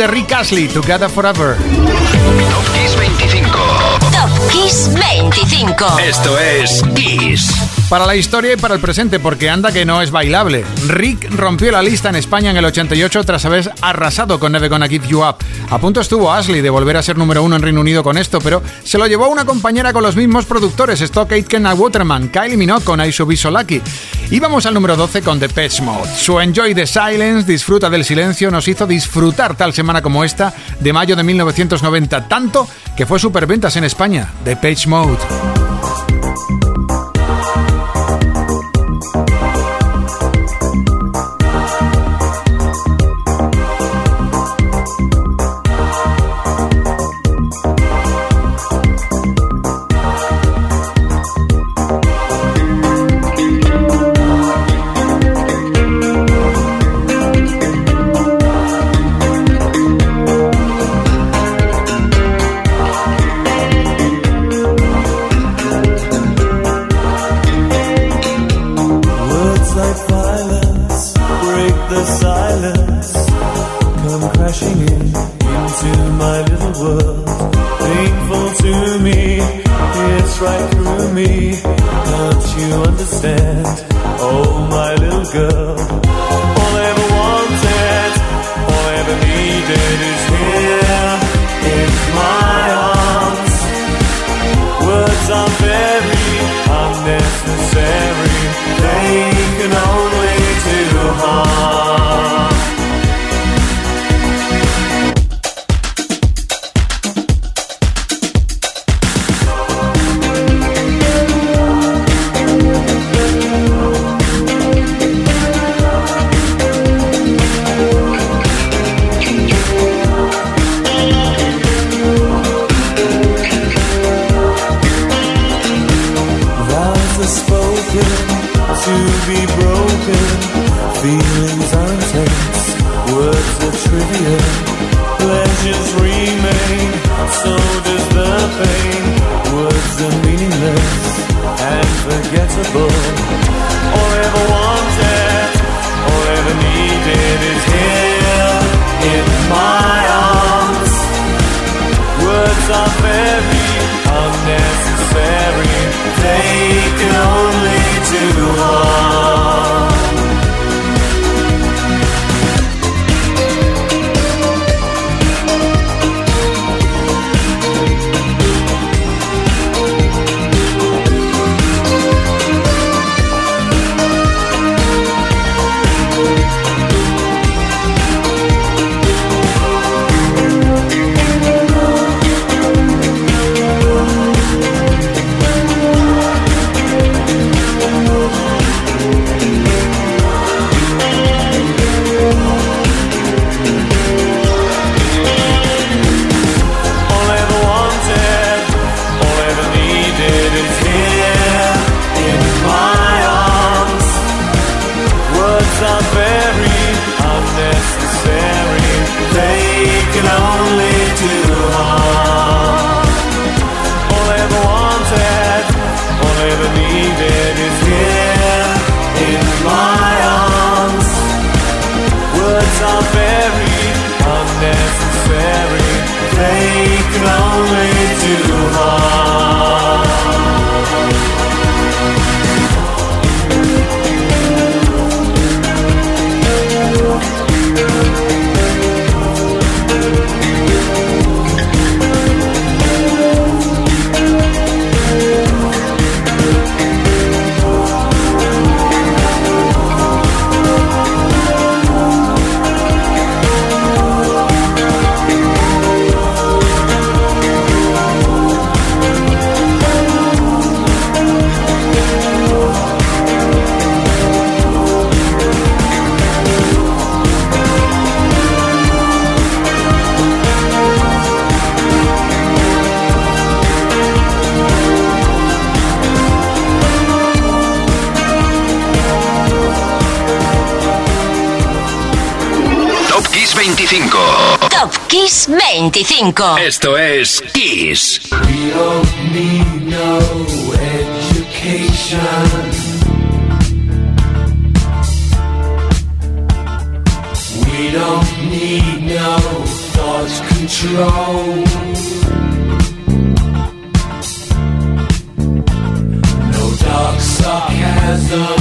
De Rick Astley, Together Forever. 25. Esto es Kiss. Para la historia y para el presente, porque anda que no es bailable. Rick rompió la lista en España en el 88 tras haber arrasado con Never Gonna Give You Up. A punto estuvo Ashley de volver a ser número uno en Reino Unido con esto, pero se lo llevó una compañera con los mismos productores, Stock Aitken a Waterman, Kylie Minogue con I Should Be So Lucky. Y vamos al número 12 con The Patch Mode. Su Enjoy the Silence, disfruta del silencio, nos hizo disfrutar tal semana como esta de mayo de 1990, tanto que fue superventas en España. The Page Mode. Thank you. way too high. Top Kiss 25. Esto es Kiss. We don't need no education. We don't need no thought control. No dark sarcasm.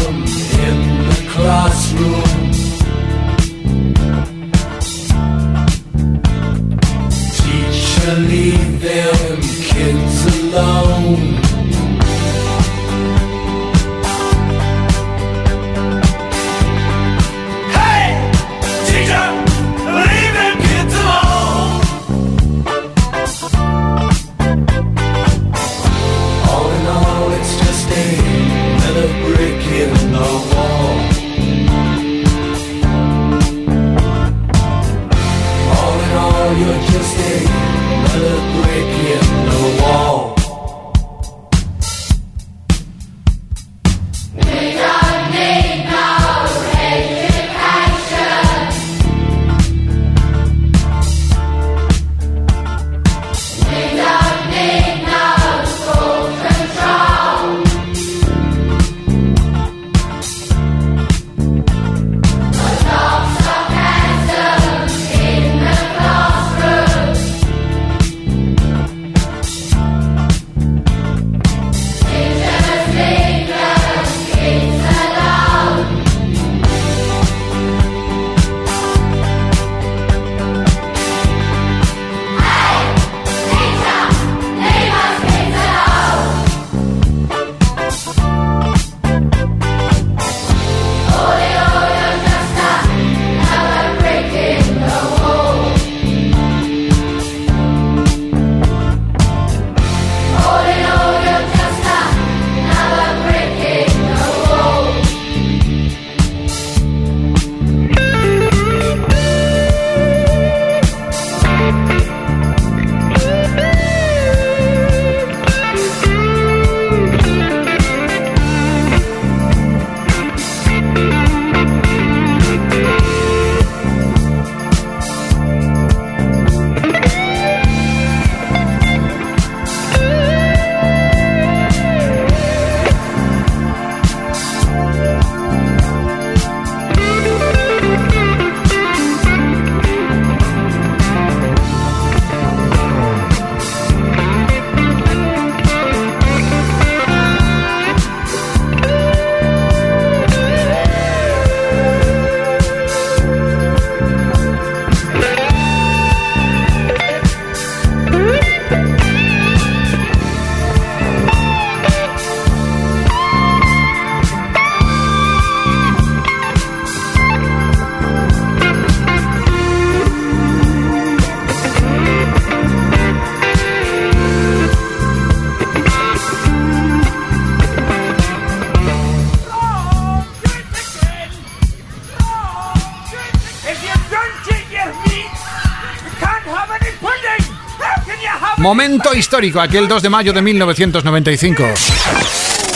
Momento histórico, aquel 2 de mayo de 1995.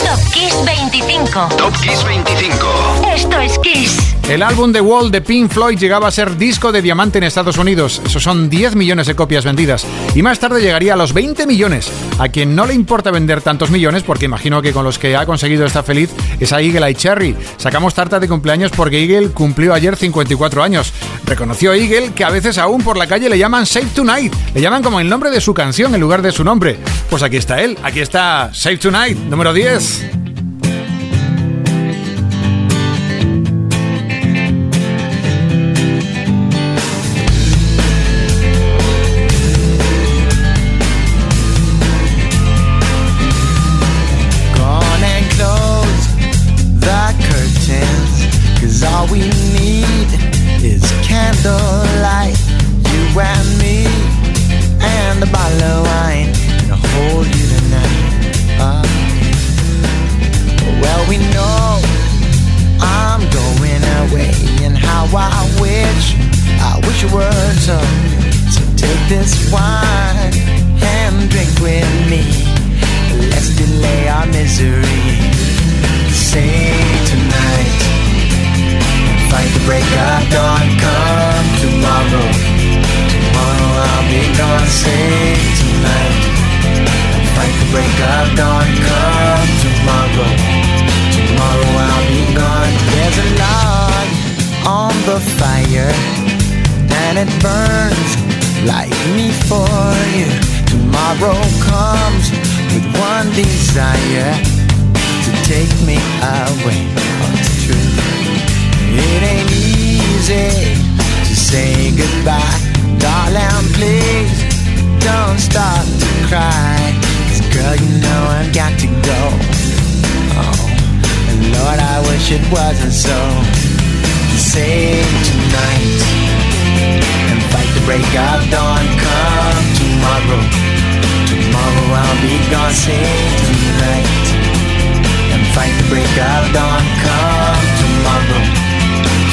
Top Kiss 25. Top Kiss 25. Esto es Kiss. El álbum The Wall de Pink Floyd llegaba a ser disco de diamante en Estados Unidos. Eso son 10 millones de copias vendidas. Y más tarde llegaría a los 20 millones. A quien no le importa vender tantos millones, porque imagino que con los que ha conseguido está feliz, es a Eagle Eye Cherry. Sacamos tarta de cumpleaños porque Eagle cumplió ayer 54 años. Reconoció Eagle que a veces aún por la calle le llaman Save Tonight. Le llaman como el nombre de su canción en lugar de su nombre. Pues aquí está él. Aquí está Save Tonight, número 10. Start to cry. 'Cause girl, you know I've got to go. Oh, and Lord, I wish it wasn't so. Save tonight and fight the break of dawn. Come tomorrow. Tomorrow I'll be gone. Save tonight and fight the break of dawn. Come tomorrow.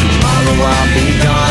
Tomorrow I'll be gone.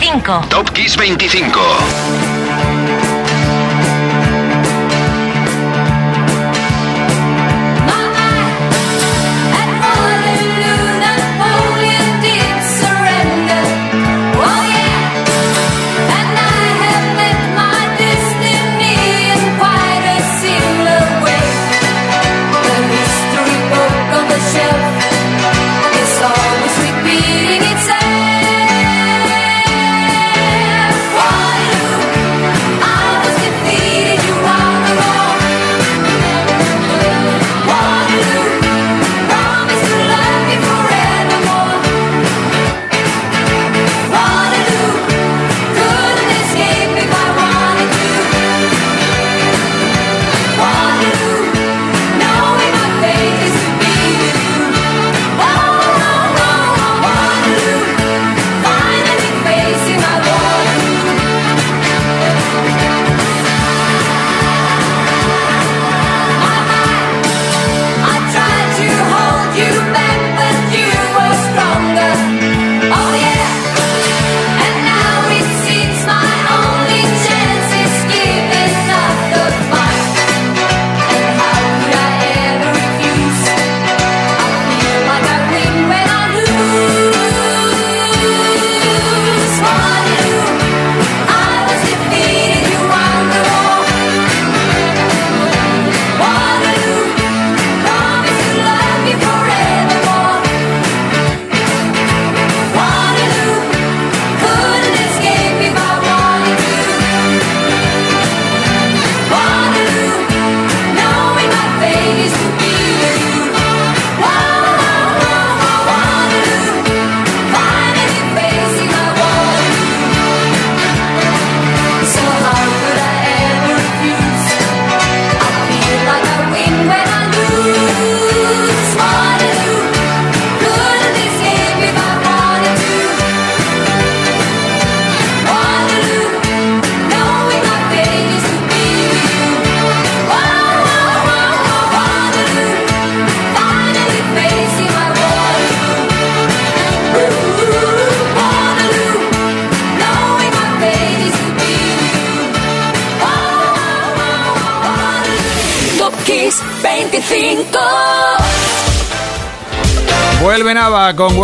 25. Top Kiss 25.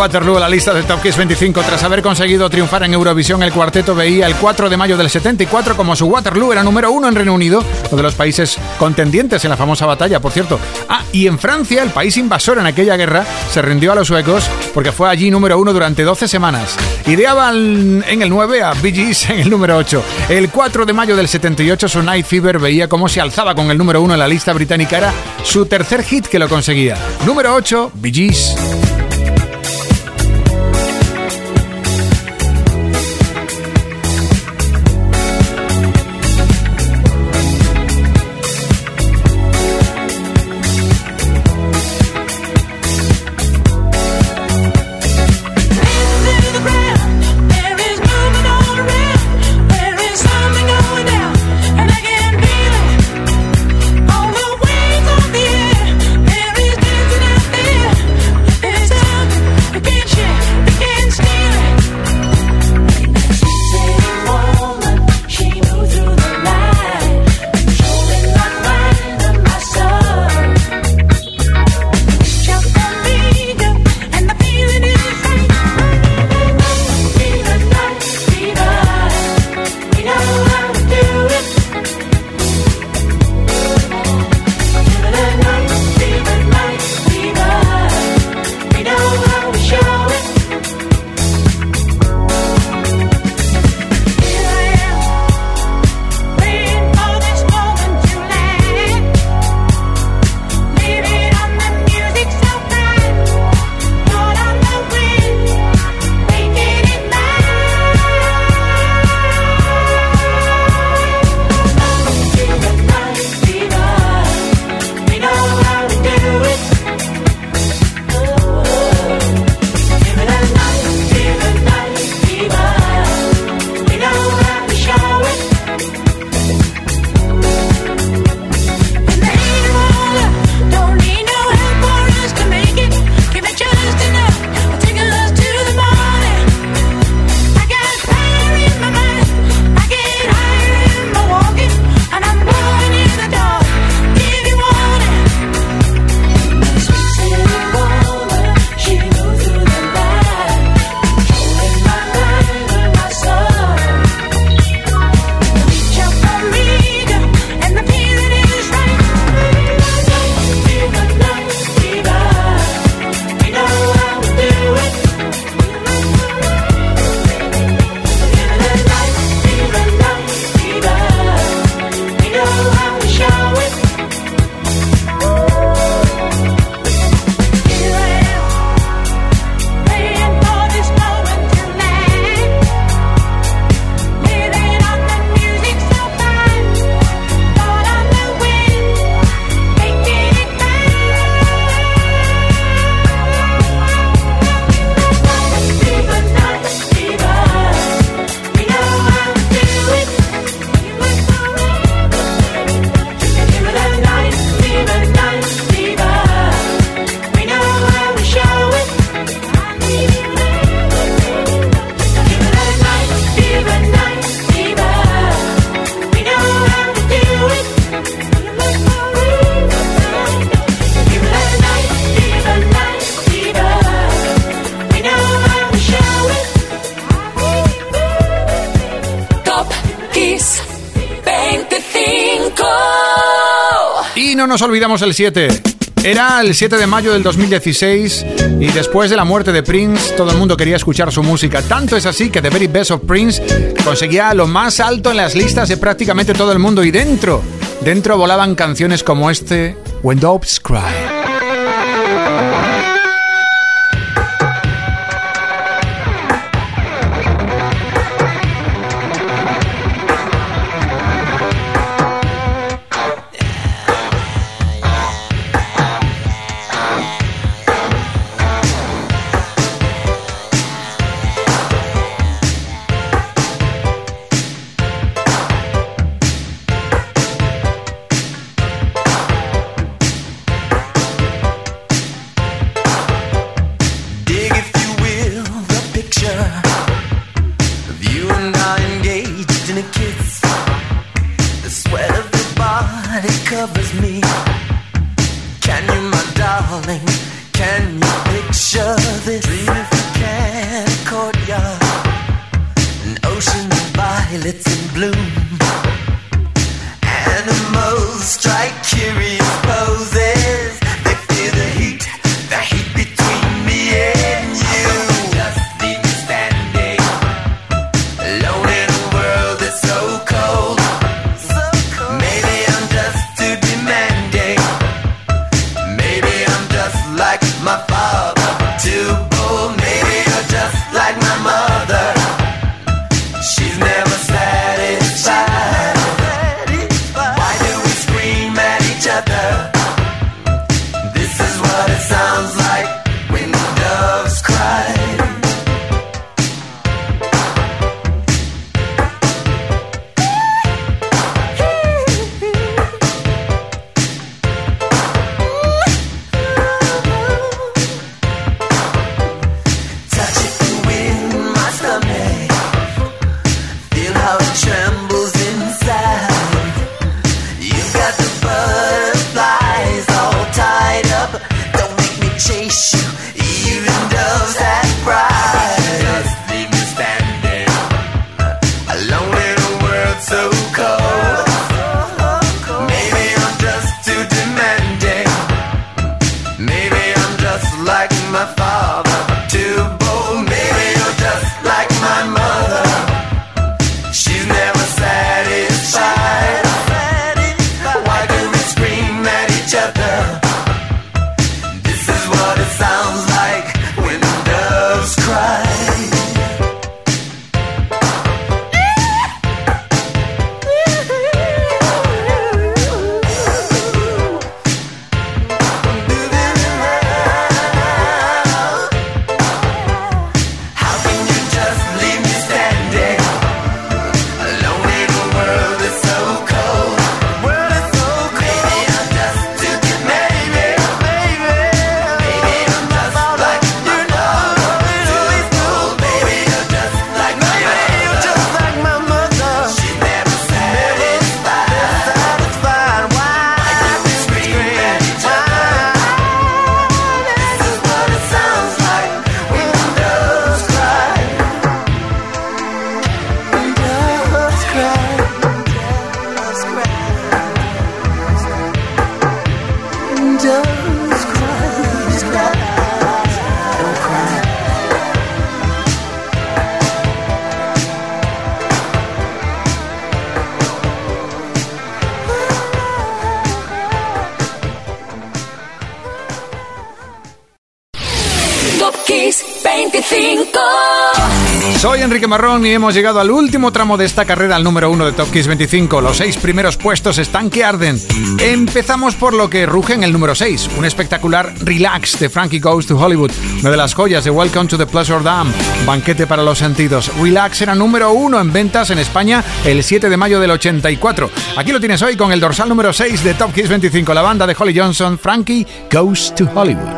Waterloo a la lista de Top Kiss 25 tras haber conseguido triunfar en Eurovisión. El cuarteto veía el 4 de mayo del 74 como su Waterloo era número uno en Reino Unido, uno de los países contendientes en la famosa batalla, por cierto. Ah, y en Francia, el país invasor en aquella guerra, se rindió a los suecos porque fue allí número uno durante 12 semanas. Ideaban en el 9 a Bee Gees en el número 8. El 4 de mayo del 78 su Night Fever veía cómo se alzaba con el número uno en la lista británica. Era su tercer hit que lo conseguía. Número 8, Bee. Nos olvidamos el 7. Era el 7 de mayo del 2016 y después de la muerte de Prince todo el mundo quería escuchar su música. Tanto es así que The Very Best of Prince conseguía lo más alto en las listas de prácticamente todo el mundo y dentro, dentro volaban canciones como este When Doves Cry. Enrique Marrón y hemos llegado al último tramo de esta carrera al número uno de Top Kiss 25. Los seis primeros puestos están que arden. Empezamos por lo que ruge en el número 6, un espectacular Relax de Frankie Goes to Hollywood, una de las joyas de Welcome to the Pleasure Dam, banquete para los sentidos. Relax era número uno en ventas en España el 7 de mayo del 84. Aquí lo tienes hoy con el dorsal número 6 de Top Kiss 25, la banda de Holly Johnson, Frankie Goes to Hollywood.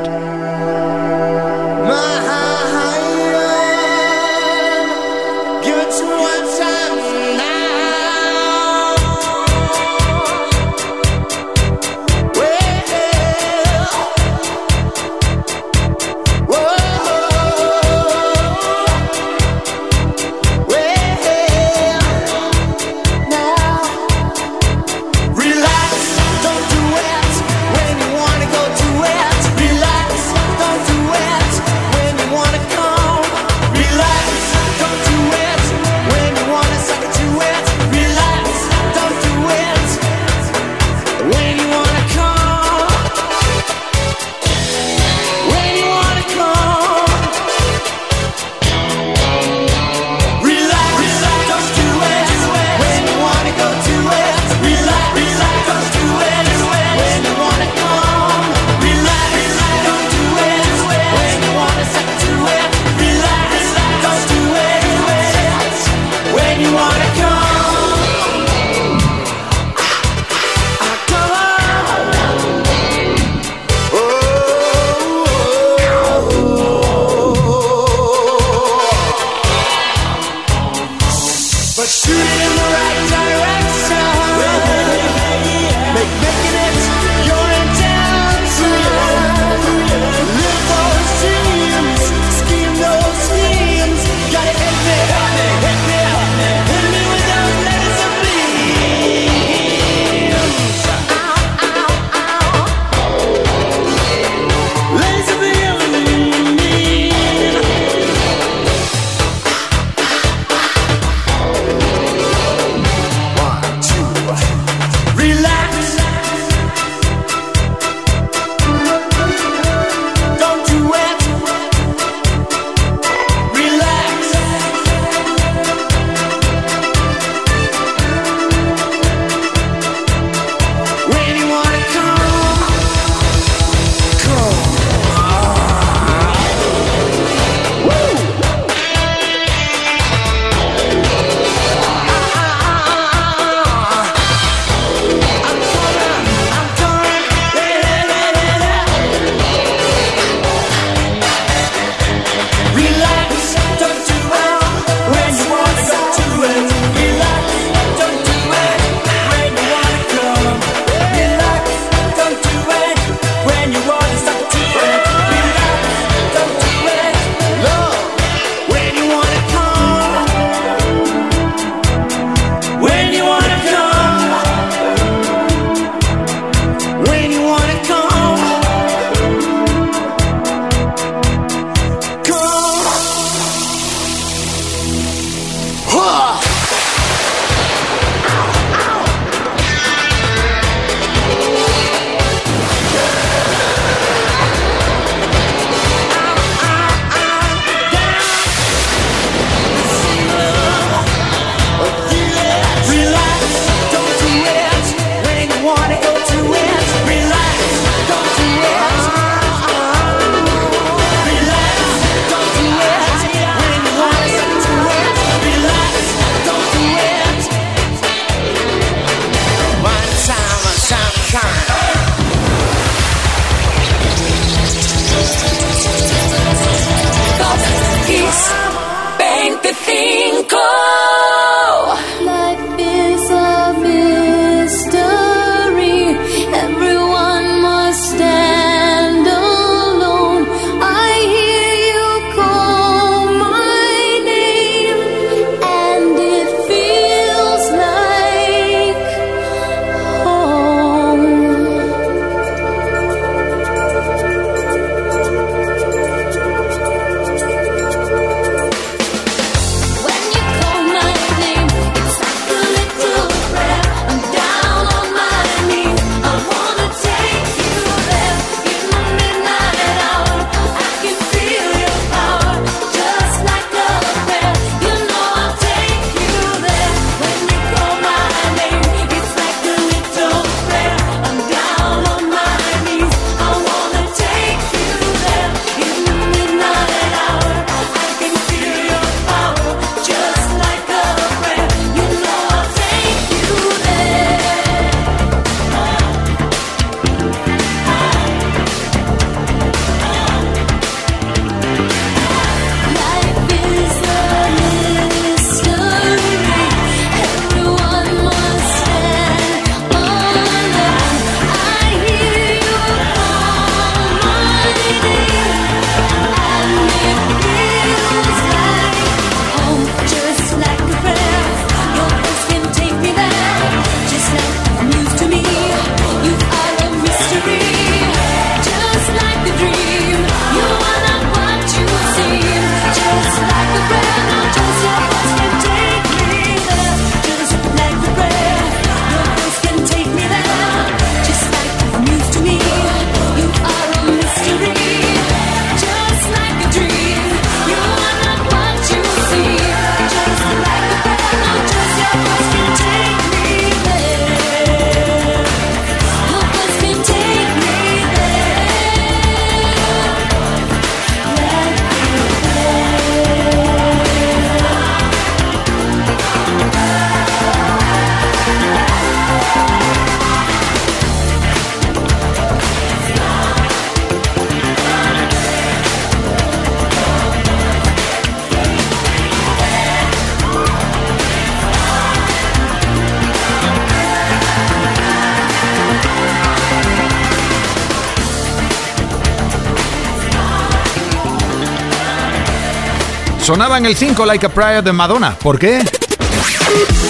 Sonaba en el 5 Like a Prayer de Madonna. ¿Por qué?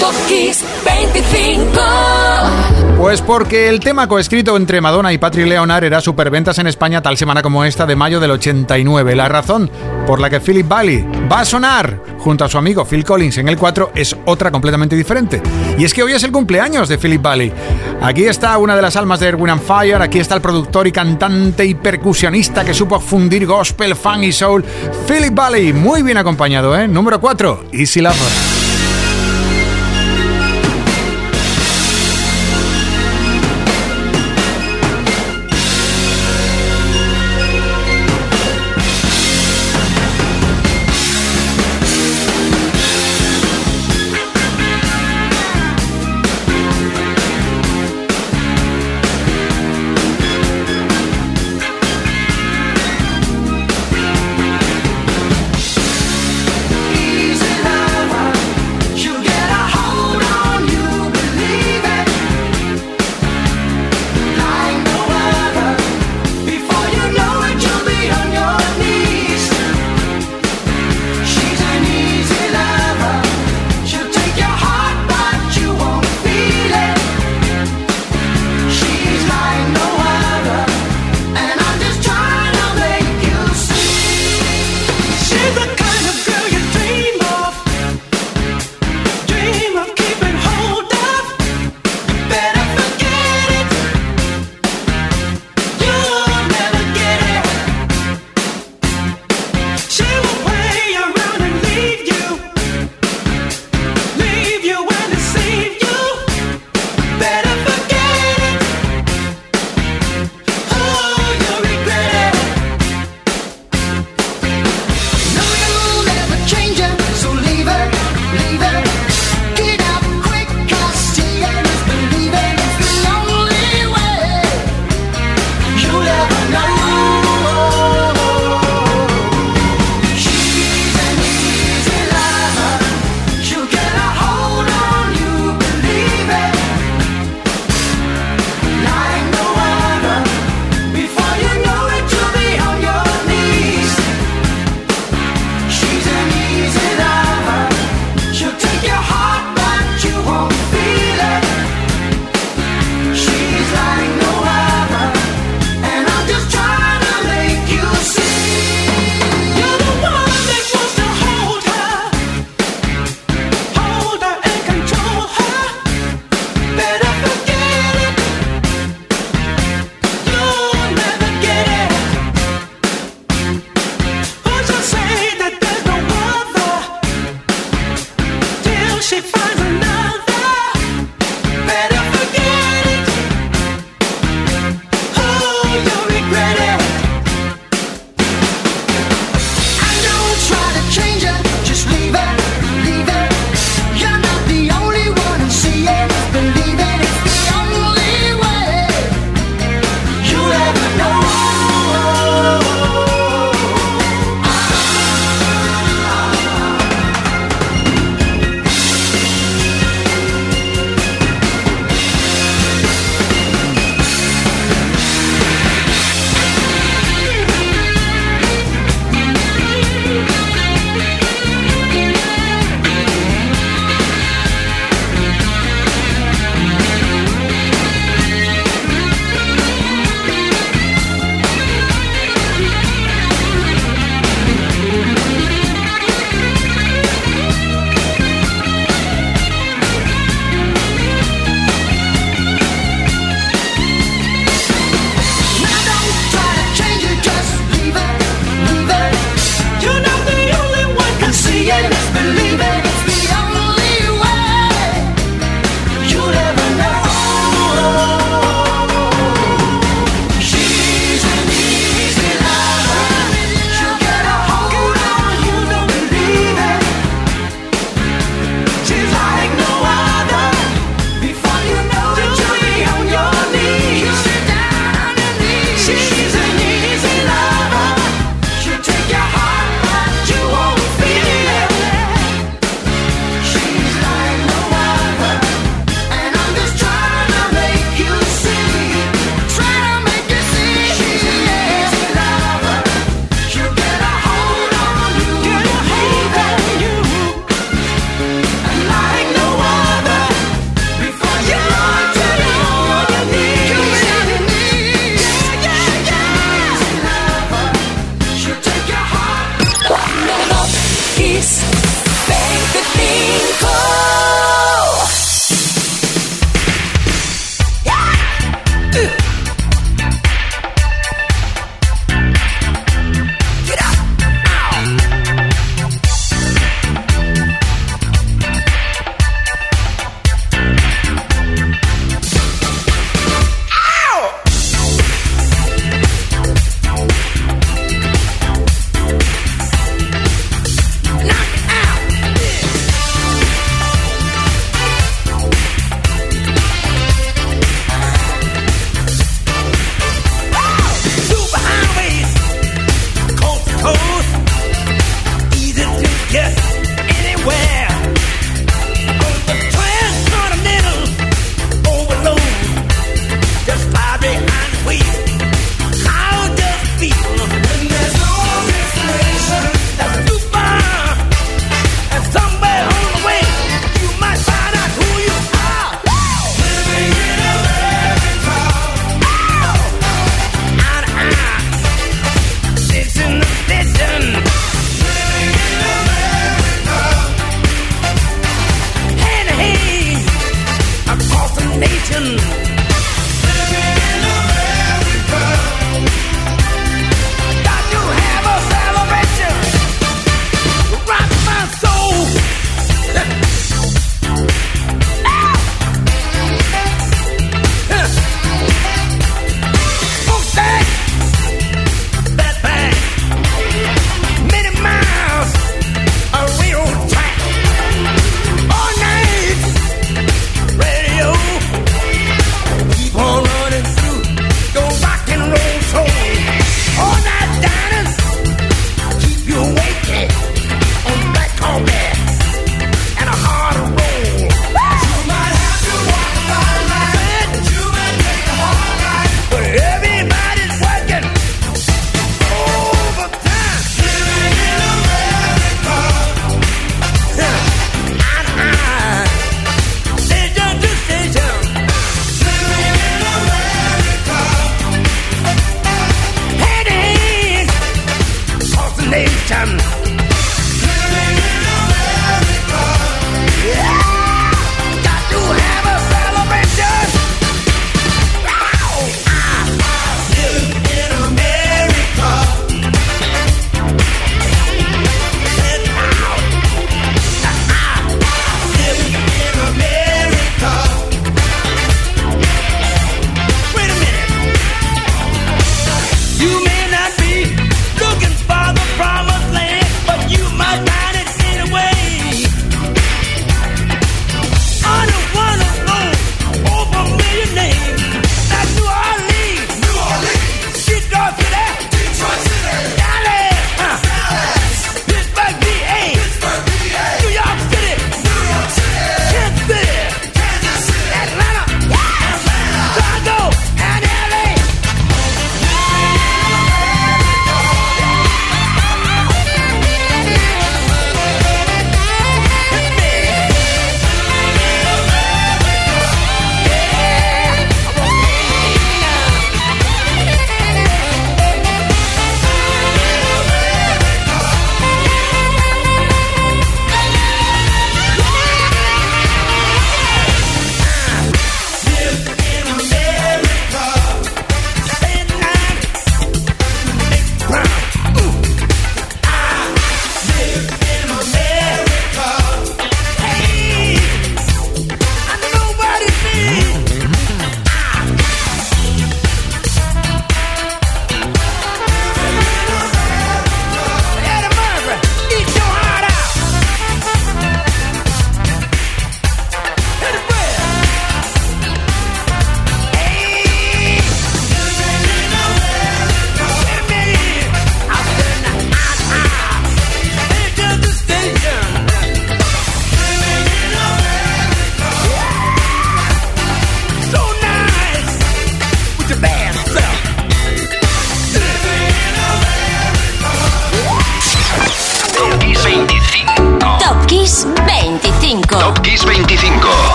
Top Kiss 25. Pues porque el tema coescrito entre Madonna y Patrick Leonard era superventas en España tal semana como esta de mayo del 89. La razón por la que Philip Bailey va a sonar junto a su amigo Phil Collins en el 4 es otra completamente diferente. Y es que hoy es el cumpleaños de Philip Bailey. Aquí está una de las almas de Erwin and Fire, aquí está el productor y cantante y percusionista que supo fundir gospel, funk y soul, Philip Bailey, muy bien acompañado, ¿eh? Número 4, Easy Lover. Easy lover,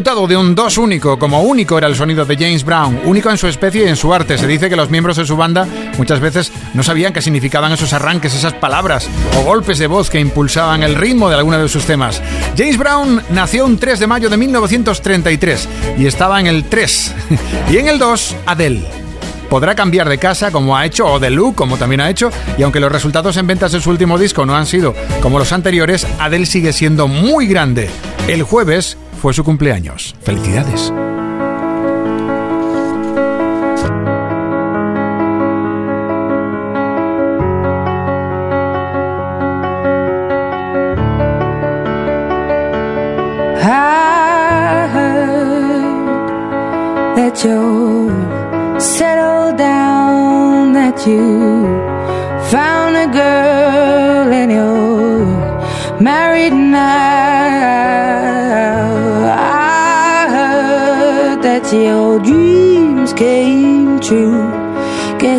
disfrutado de un 2 único, como único era el sonido de James Brown, único en su especie y en su arte. Se dice que los miembros de su banda muchas veces no sabían qué significaban esos arranques, esas palabras o golpes de voz que impulsaban el ritmo de alguno de sus temas. James Brown nació un 3 de mayo de 1933 y estaba en el 3. y en el 2, Adele. Podrá cambiar de casa como ha hecho o de look como también ha hecho y aunque los resultados en ventas de su último disco no han sido como los anteriores, Adele sigue siendo muy grande. El jueves fue su cumpleaños. Felicidades.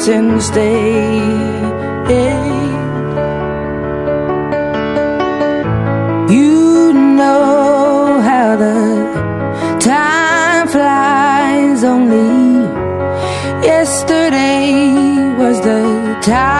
Hurts instead. You know how the time flies only. Yesterday was the time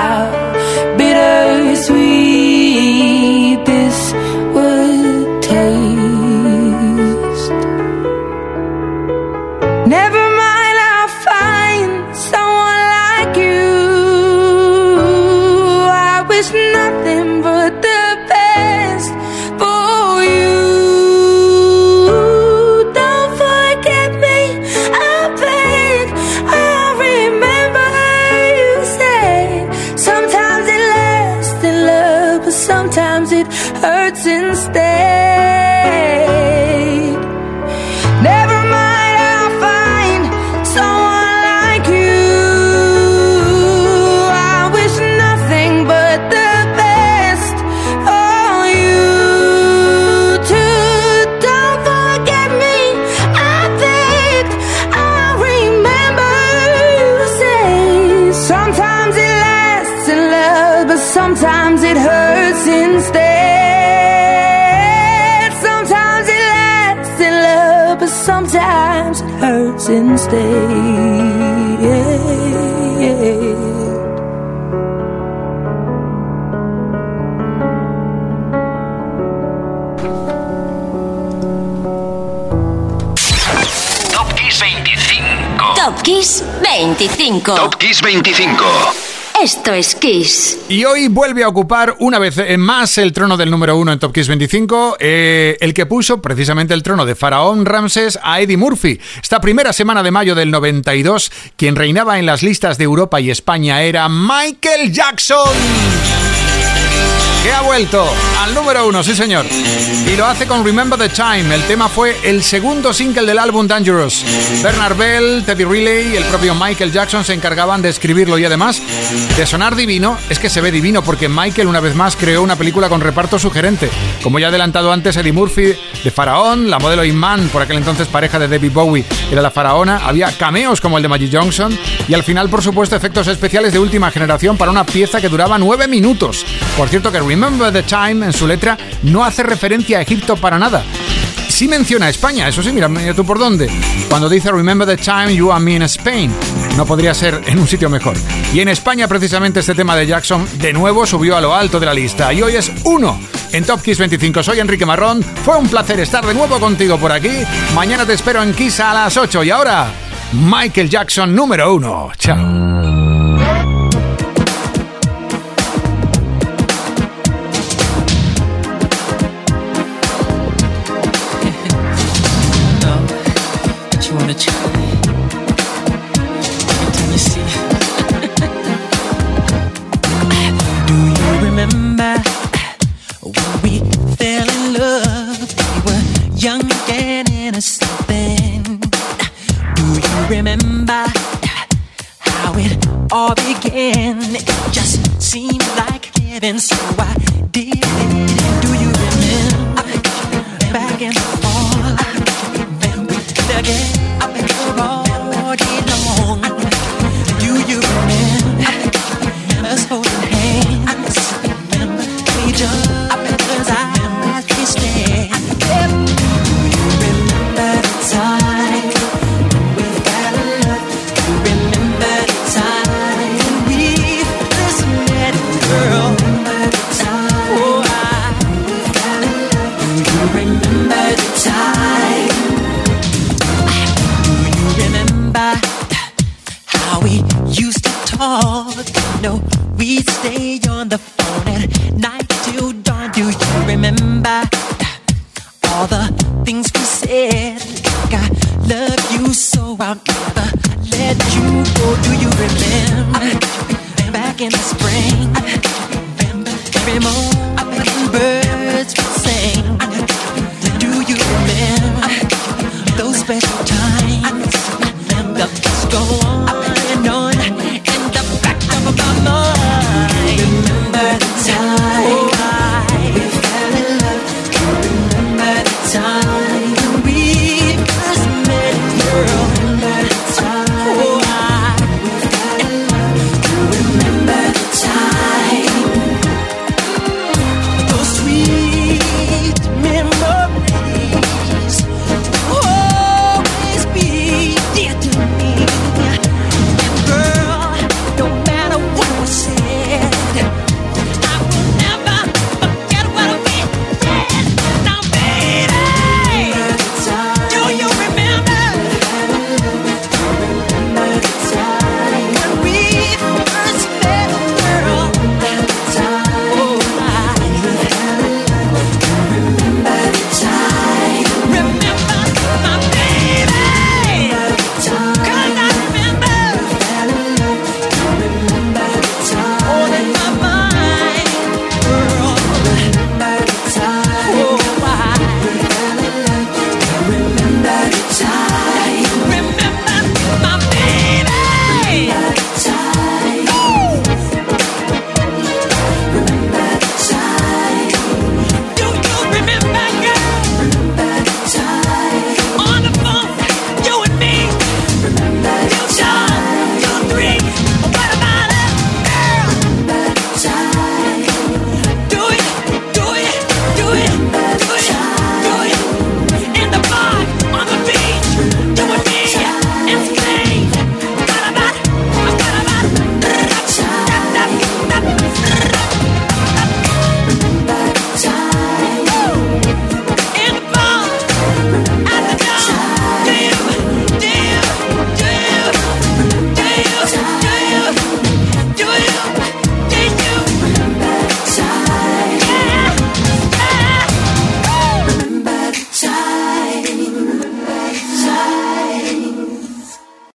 25. Top Kiss 25. Esto es Kiss. Y hoy vuelve a ocupar una vez más el trono del número uno en Top Kiss 25, eh, el que puso precisamente el trono de Faraón Ramses a Eddie Murphy. Esta primera semana de mayo del 92, quien reinaba en las listas de Europa y España era Michael Jackson. Que ha vuelto al número uno, sí señor. Y lo hace con Remember the Time. El tema fue el segundo single del álbum Dangerous. Bernard Bell, Teddy Riley y el propio Michael Jackson se encargaban de escribirlo y además de sonar divino. Es que se ve divino porque Michael una vez más creó una película con reparto sugerente. Como ya ha adelantado antes Eddie Murphy de Faraón, la modelo Iman, por aquel entonces pareja de David Bowie, era la faraona. Había cameos como el de Magic Johnson y al final, por supuesto, efectos especiales de última generación para una pieza que duraba nueve minutos. Por cierto que Remember the Time en su letra no hace referencia a Egipto para nada. Sí menciona a España, eso sí, mira, tú por dónde. Cuando dice Remember the time you and me in Spain. No podría ser en un sitio mejor. Y en España, precisamente, este tema de Jackson de nuevo subió a lo alto de la lista. Y hoy es uno en Top Kiss 25. Soy Enrique Marrón. Fue un placer estar de nuevo contigo por aquí. Mañana te espero en Kiss a las 8. Y ahora, Michael Jackson número uno. Chao. Began. It just seemed like heaven, so I